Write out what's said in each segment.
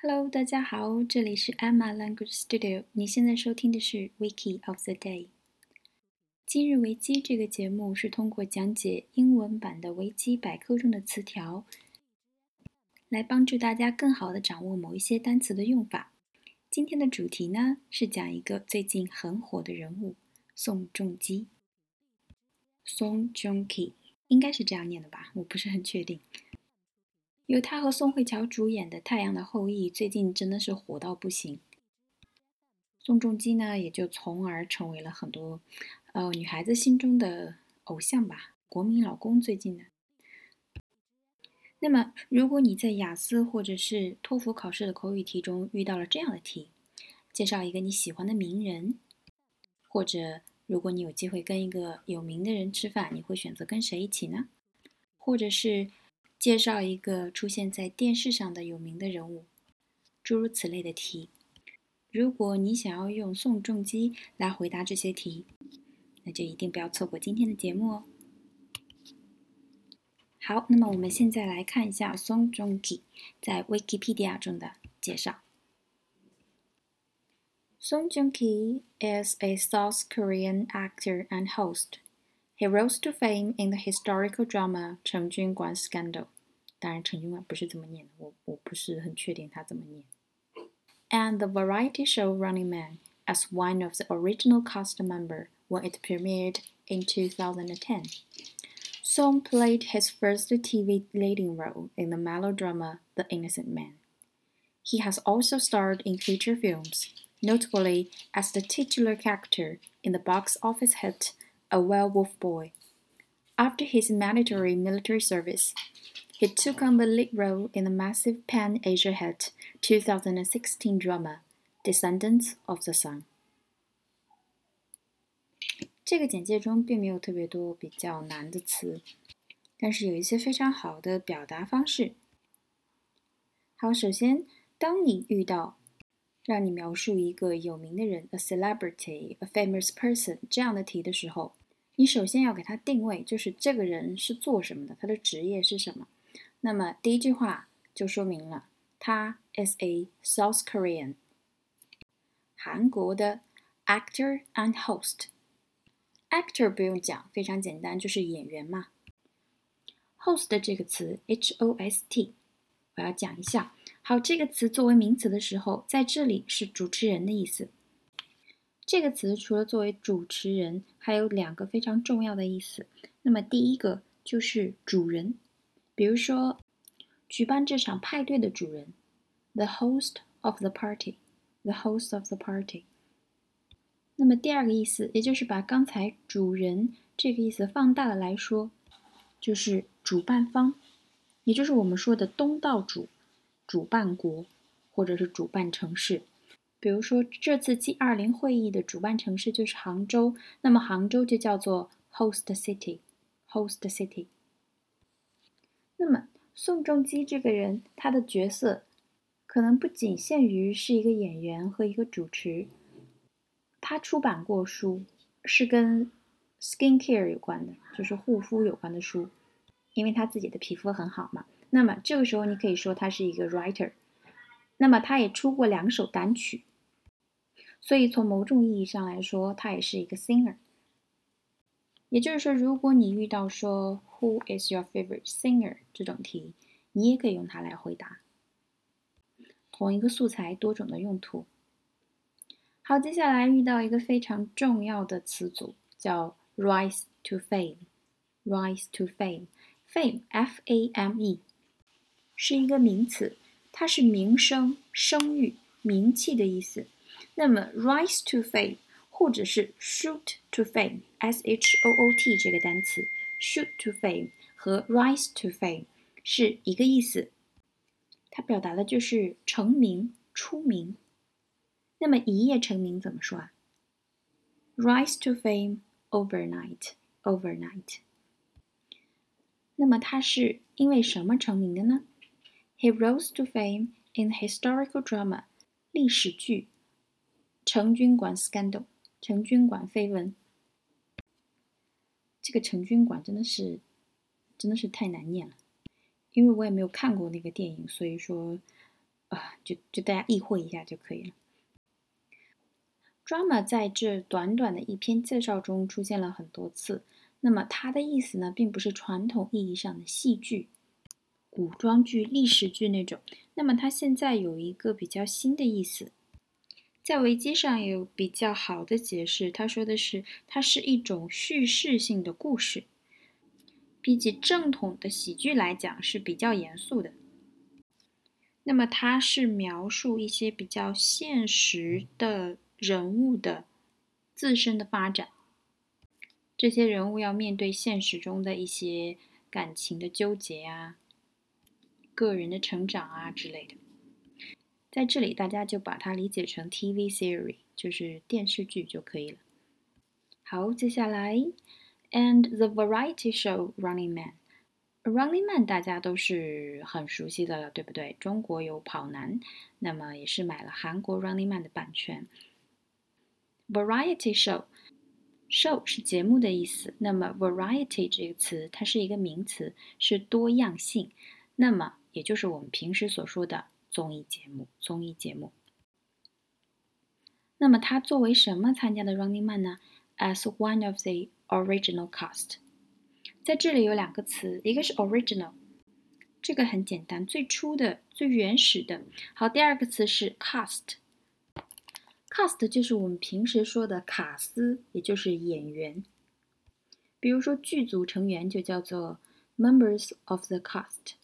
Hello，大家好，这里是 Emma Language Studio。你现在收听的是 Wiki of the Day。今日维基这个节目是通过讲解英文版的维基百科中的词条，来帮助大家更好的掌握某一些单词的用法。今天的主题呢是讲一个最近很火的人物宋仲基。Song Joong Ki 应该是这样念的吧，我不是很确定。由他和宋慧乔主演的《太阳的后裔》最近真的是火到不行，宋仲基呢也就从而成为了很多呃女孩子心中的偶像吧，国民老公最近的。那么，如果你在雅思或者是托福考试的口语题中遇到了这样的题，介绍一个你喜欢的名人，或者如果你有机会跟一个有名的人吃饭，你会选择跟谁一起呢？或者是？介绍一个出现在电视上的有名的人物，诸如此类的题。如果你想要用宋仲基来回答这些题，那就一定不要错过今天的节目哦。好，那么我们现在来看一下宋仲基在 Wikipedia 中的介绍。Song Joong-ki is a South Korean actor and host. He rose to fame in the historical drama 成军馆 Scandal。当然，成军馆不是这么念的，我我不是很确定它怎么念。And the variety show Running Man as one of the original cast member when it premiered in 2010. Song played his first TV leading role in the melodrama The Innocent Man. He has also starred in feature films, notably as the titular character in the box office hit a werewolf boy. After his mandatory military service, he took on the lead role in the massive Pan Asia hit 2016 drama Descendants of the Sun。这个简介中并没有特别多比较难的词，但是有一些非常好的表达方式。好，首先，当你遇到让你描述一个有名的人，a celebrity, a famous person 这样的题的时候，你首先要给他定位，就是这个人是做什么的，他的职业是什么。 那么第一句话就说明了，他 is a South Korean，韩国的 actor and host。actor 不用讲，非常简单，就是演员嘛。host 这个词 h o s t，我要讲一下。好，这个词作为名词的时候，在这里是主持人的意思。这个词除了作为主持人，还有两个非常重要的意思。那么第一个就是主人，比如说举办这场派对的主人，the host of the party，the host of the party。那么第二个意思，也就是把刚才主人这个意思放大了来说，就是主办方，也就是我们说的东道主、主办国或者是主办城市。比如说，这次 G20 会议的主办城市就是杭州，那么杭州就叫做 host city，host city。那么宋仲基这个人，他的角色可能不仅限于是一个演员和一个主持，他出版过书，是跟 skin care 有关的，就是护肤有关的书，因为他自己的皮肤很好嘛。那么这个时候你可以说他是一个 writer。那么他也出过两首单曲。所以从某种意义上来说，他也是一个 singer。也就是说，如果你遇到说 “Who is your favorite singer” 这种题，你也可以用它来回答。同一个素材，多种的用途。好，接下来遇到一个非常重要的词组，叫 “rise to fame”。rise to fame，fame，f-a-m-e，是一个名词，它是名声、声誉、名气的意思。那么，rise to fame，或者是 shoot to fame，s h o o t 这个单词 ，shoot to fame 和 rise to fame 是一个意思，它表达的就是成名、出名。那么一夜成名怎么说啊？rise to fame overnight，overnight。那么他是因为什么成名的呢？He rose to fame in historical drama，历史剧。成军馆 scandal，成军馆绯闻。 这个成军馆真的是，真的是太难念了，因为我也没有看过那个电影，所以说啊，就就大家意会一下就可以了。Drama 在这短短的一篇介绍中出现了很多次。那么它的意思呢，并不是传统意义上的戏剧、古装剧、历史剧那种。那么它现在有一个比较新的意思，在维基上有比较好的解释。他说的是，它是一种叙事性的故事，比起正统的喜剧来讲是比较严肃的。那么它是描述一些比较现实的。人物的自身的发展，这些人物要面对现实中的一些感情的纠结啊，个人的成长啊之类的。在这里，大家就把它理解成 TV series，就是电视剧就可以了。好，接下来，and the variety show Running Man。Running Man 大家都是很熟悉的了，对不对？中国有跑男，那么也是买了韩国 Running Man 的版权。Variety show，show 是节目的意思。那么 variety 这个词，它是一个名词，是多样性。那么也就是我们平时所说的综艺节目。综艺节目。那么它作为什么参加的 Running Man 呢？As one of the original cast。在这里有两个词，一个是 original，这个很简单，最初的、最原始的。好，第二个词是 cast。Cast 就是我们平时说的卡司，也就是演员。比如说剧组成员就叫做 members of the cast。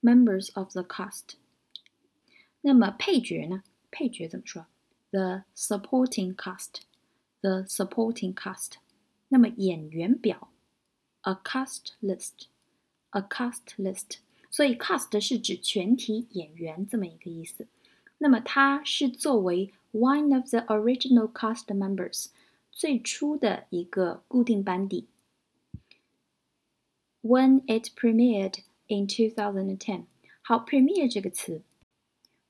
members of the cast。那么配角呢？配角怎么说？The supporting cast。The supporting cast。那么演员表？A cast list。A cast list。所以 cast 是指全体演员这么一个意思。那么它是作为 one of the original cast members 最初的一个固定班底。When it premiered in 2010，好，premiere 这个词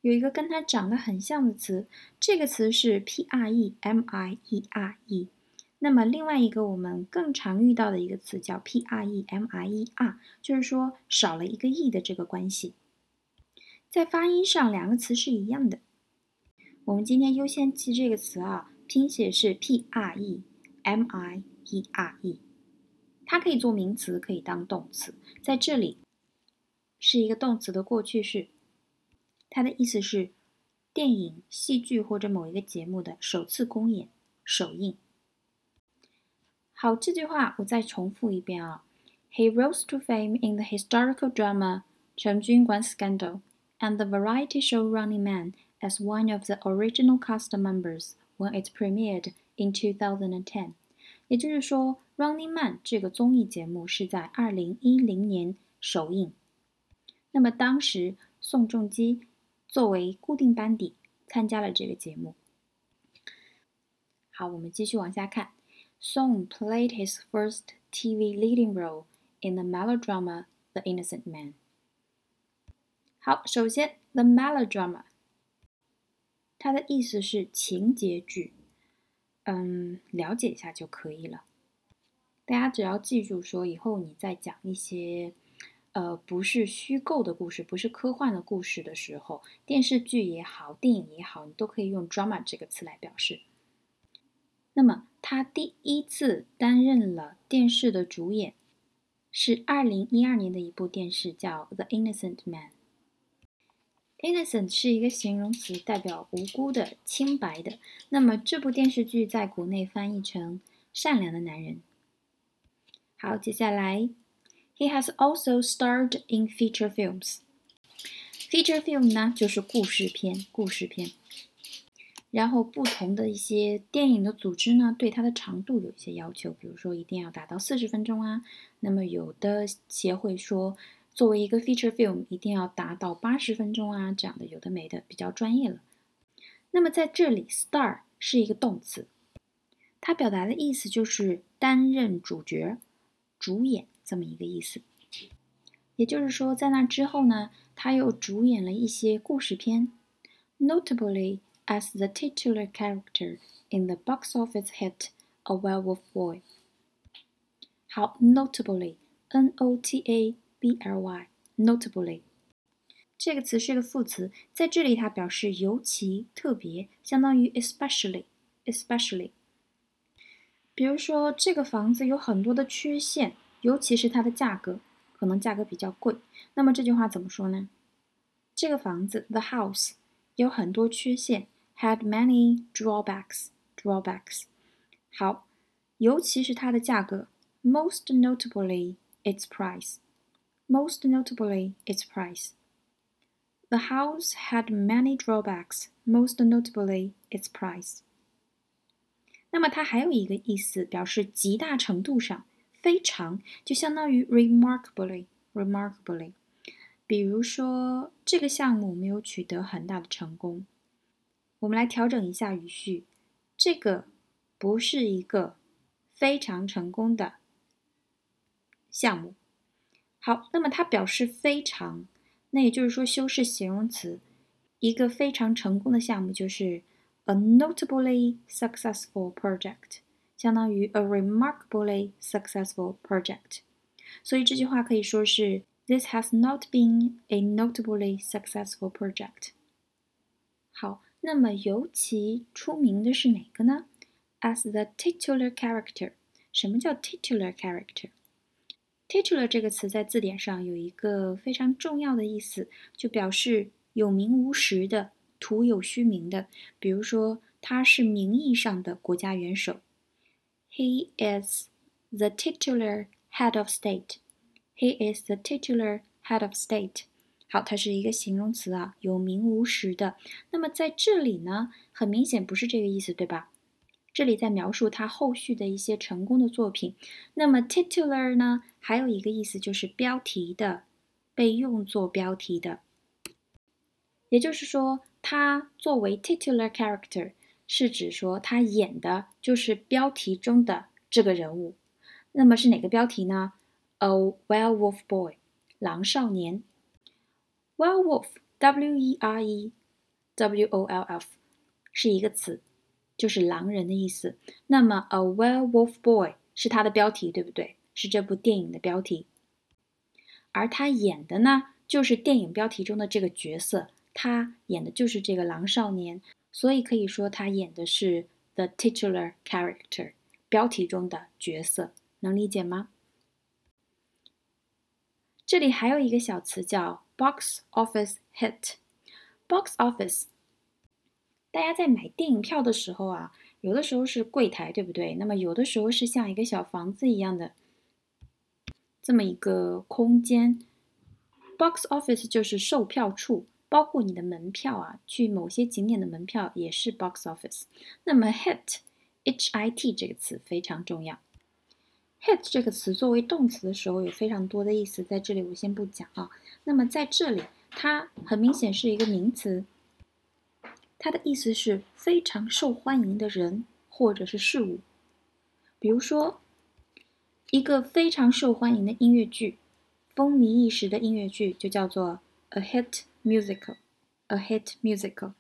有一个跟它长得很像的词，这个词是 p r e m i e r e。那么另外一个我们更常遇到的一个词叫 p r e m i e r，就是说少了一个 e 的这个关系。在发音上，两个词是一样的。我们今天优先记这个词啊，拼写是 p r e m i e r e，它可以做名词，可以当动词。在这里是一个动词的过去式，它的意思是电影、戏剧或者某一个节目的首次公演、首映。好，这句话我再重复一遍啊。He rose to fame in the historical drama《陈军馆 Scandal》。and the variety show Running Man as one of the original cast members when it premiered in 2010。也就是说，《Running Man》这个综艺节目是在2010年首映。那么当时宋仲基作为固定班底参加了这个节目。好，我们继续往下看。Song played his first TV leading role in the melodrama The Innocent Man. 好，首先，the melodrama，它的意思是情节剧，嗯，了解一下就可以了。大家只要记住，说以后你在讲一些，呃，不是虚构的故事，不是科幻的故事的时候，电视剧也好，电影也好，你都可以用 drama 这个词来表示。那么，他第一次担任了电视的主演，是二零一二年的一部电视，叫《The Innocent Man》。Innocent 是一个形容词，代表无辜的、清白的。那么这部电视剧在国内翻译成“善良的男人”。好，接下来，He has also starred in feature films。Feature film 呢，就是故事片，故事片。然后不同的一些电影的组织呢，对它的长度有一些要求，比如说一定要达到四十分钟啊。那么有的协会说。作为一个 feature film，一定要达到八十分钟啊，这样的有的没的，比较专业了。那么在这里，star 是一个动词，它表达的意思就是担任主角、主演这么一个意思。也就是说，在那之后呢，他又主演了一些故事片，notably as the titular character in the box office hit A Werewolf Boy。好，notably，N O T A。B L Y notably，这个词是个副词，在这里它表示尤其、特别，相当于 especially，especially。比如说，这个房子有很多的缺陷，尤其是它的价格，可能价格比较贵。那么这句话怎么说呢？这个房子，the house，有很多缺陷，had many drawbacks，drawbacks。好，尤其是它的价格，most notably its price，most notably its price。The house had many drawbacks, most notably its price. 那么它还有一个意思，表示极大程度上、 非常，就相当于 remarkably, remarkably。比如说，这个项目没有取得很大的成功。我们来调整一下语序，这个不是一个非常成功的项目。好，那么它表示非常。那也就是说，修饰形容词，一个非常成功的项目就是 a notably successful project，相当于 a remarkably successful project。所以这句话可以说是 This has not been a notably successful project。好，那么尤其出名的是哪个呢？As the titular character。什么叫 titular character？Titular 这个词在字典上有一个非常重要的意思，就表示有名无实的、徒有虚名的。比如说，他是名义上的国家元首。He is the titular head of state. He is the titular head of state. 好，它是一个形容词啊，有名无实的。那么在这里呢，很明显不是这个意思，对吧？这里在描述他后续的一些成功的作品。那么 titular 呢，还有一个意思就是标题的，被用作标题的。也就是说，他作为 titular character，是指说他演的就是标题中的这个人物。那么是哪个标题呢？A werewolf boy，狼少年。werewolf，W-E-R-E-W-O-L-F，是一个词。就是狼人的意思。那么，A Werewolf Boy 是他的标题，对不对？是这部电影的标题。而他演的呢，就是电影标题中的这个角色。他演的就是这个狼少年，所以可以说他演的是 the titular character，标题中的角色。能理解吗？这里还有一个小词叫 box office hit。box office 大家在买电影票的时候啊，有的时候是柜台，对不对？那么有的时候是像一个小房子一样的这么一个空间。Box office 就是售票处，包括你的门票啊，去某些景点的门票也是 box office。那么 hit，h i t 这个词非常重要。hit 这个词作为动词的时候有非常多的意思，在这里我先不讲啊。那么在这里，它很明显是一个名词。它的意思是非常受欢迎的人或者是事物，比如说一个非常受欢迎的音乐剧，风靡一时的音乐剧就叫做 a hit musical，a hit musical。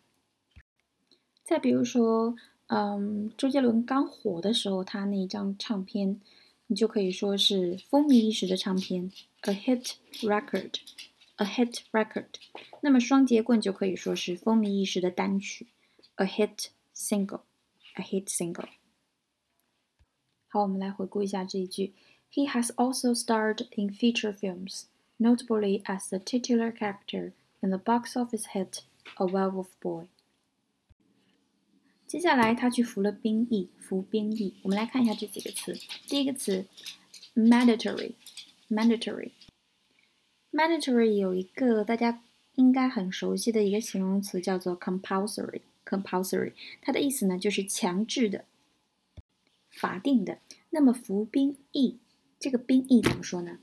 再比如说，嗯，周杰伦刚火的时候，他那一张唱片，你就可以说是风靡一时的唱片，a hit record。a hit record，那么双节棍就可以说是风靡一时的单曲，a hit single，a hit single。好，我们来回顾一下这一句：He has also starred in feature films, notably as the titular character in the box office hit A Werewolf Boy。接下来他去服了兵役，服兵役。我们来看一下这几个词。第一个词，mandatory，mandatory。Mandatory 有一个大家应该很熟悉的一个形容词，叫做 compulsory。compulsory 它的意思呢就是强制的、法定的。那么服兵役，这个兵役怎么说呢？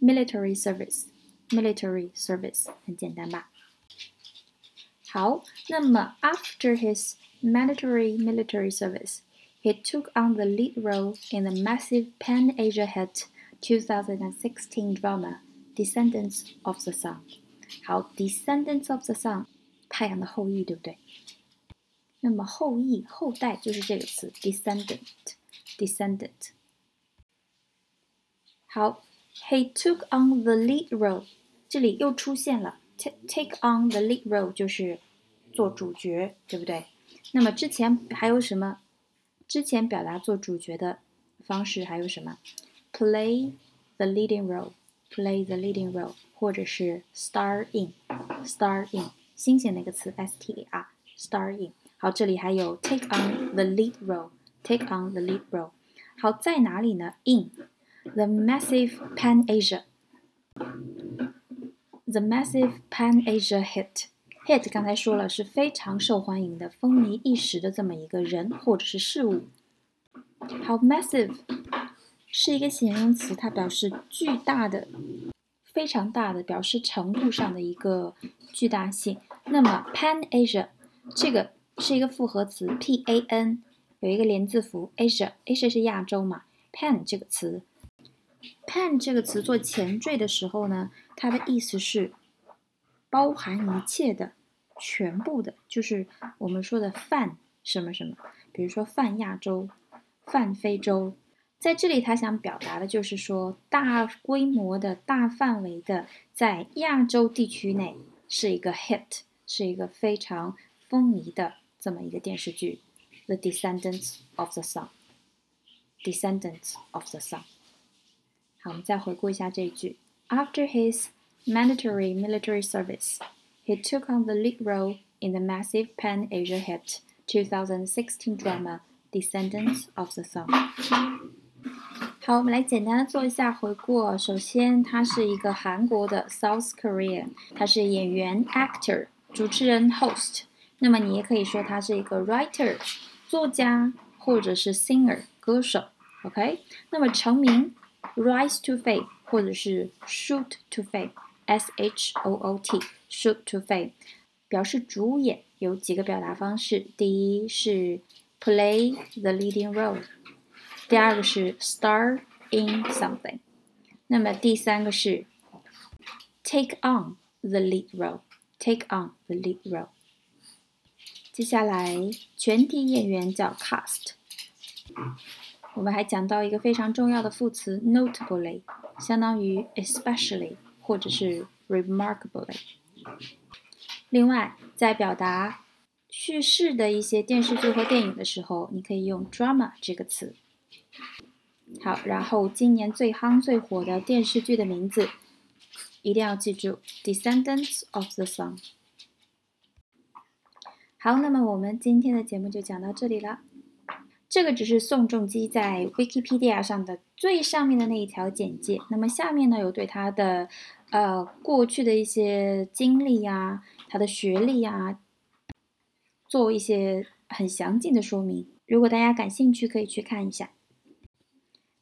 Military service。 Military service 很简单吧？好，那么 after his mandatory military service, he took on the lead role in the massive Pan-Asia hit 2016 drama Descendants of the Sun，好，Descendants of the Sun，太阳的后裔，对不对？那么后裔、后代就是这个词，descendant，descendant。好，He took on the lead role， 这里又出现了 take take on the lead role 就是做主角，对不对？那么之前还有什么？之前表达做主角的方式还有什么？play the leading role，play the leading role，或者是 star in，star in，新鲜的一个词，s t a r，star in。好，这里还有 take on the lead role，take on the lead role。好，在哪里呢？in the massive Pan The massive Pan Asia hit。hit 刚才说了是非常受欢迎的、风靡一时的这么一个人或者是事物。好，massive 是一个形容词，它表示巨大的、非常大的，表示程度上的一个巨大性。那么 Pan Asia 这个是一个复合词，P A N 有一个连字符，Asia，Asia 是亚洲嘛？Pan 这个词，Pan 这个词做前缀的时候呢，它的意思是包含一切的。全部的，就是我们说的泛什么什么，比如说泛亚洲、泛非洲，在这里他想表达的就是说，大规模的大范围的在亚洲地区内是一个 hit，是一个非常风靡的这么一个电视剧，《The Descendants of the Sun》，《Descendants of the Sun》。好，我们再回顾一下这一句 ：After his mandatory military service。he took on the lead role in the massive Pan Asia hit 2016 drama Descendants of the Sun。好，我们来简单的做一下回顾。首先，他是一个韩国的 South Korea，他是演员 actor，主持人 host。那么你也可以说他是一个 writer，作家或者是 singer，歌手。OK，那么成名 rise to fame 或者是 shoot to fame。S H O O T shoot to fame，表示主演有几个表达方式。第一是 play the leading role，第二个是 star in something，那么第三个是 take on the lead role，take on the lead role。接下来全体演员叫 cast。 我们还讲到一个非常重要的副词 notably，相当于 especially。或者是 remarkably。另外，在表达叙事的一些电视剧或电影的时候，你可以用 drama 这个词。好，然后今年最夯最火的电视剧的名字一定要记住：Descendants of the Sun。好，那么我们今天的节目就讲到这里了。这个只是宋仲基在 Wikipedia 上的最上面的那一条简介。那么下面呢，有对他的呃过去的一些经历呀，他的学历呀，做一些很详尽的说明。如果大家感兴趣，可以去看一下。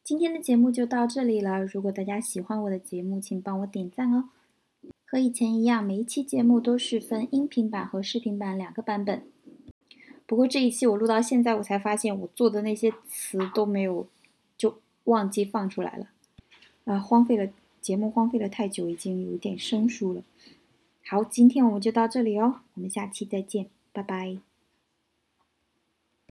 今天的节目就到这里了。如果大家喜欢我的节目，请帮我点赞哦。和以前一样，每一期节目都是分音频版和视频版两个版本。不过这一期我录到现在，我才发现我做的那些词都没有，就忘记放出来了，啊，荒废了节目，荒废了太久，已经有点生疏了。好，今天我们就到这里哦，我们下期再见，拜拜。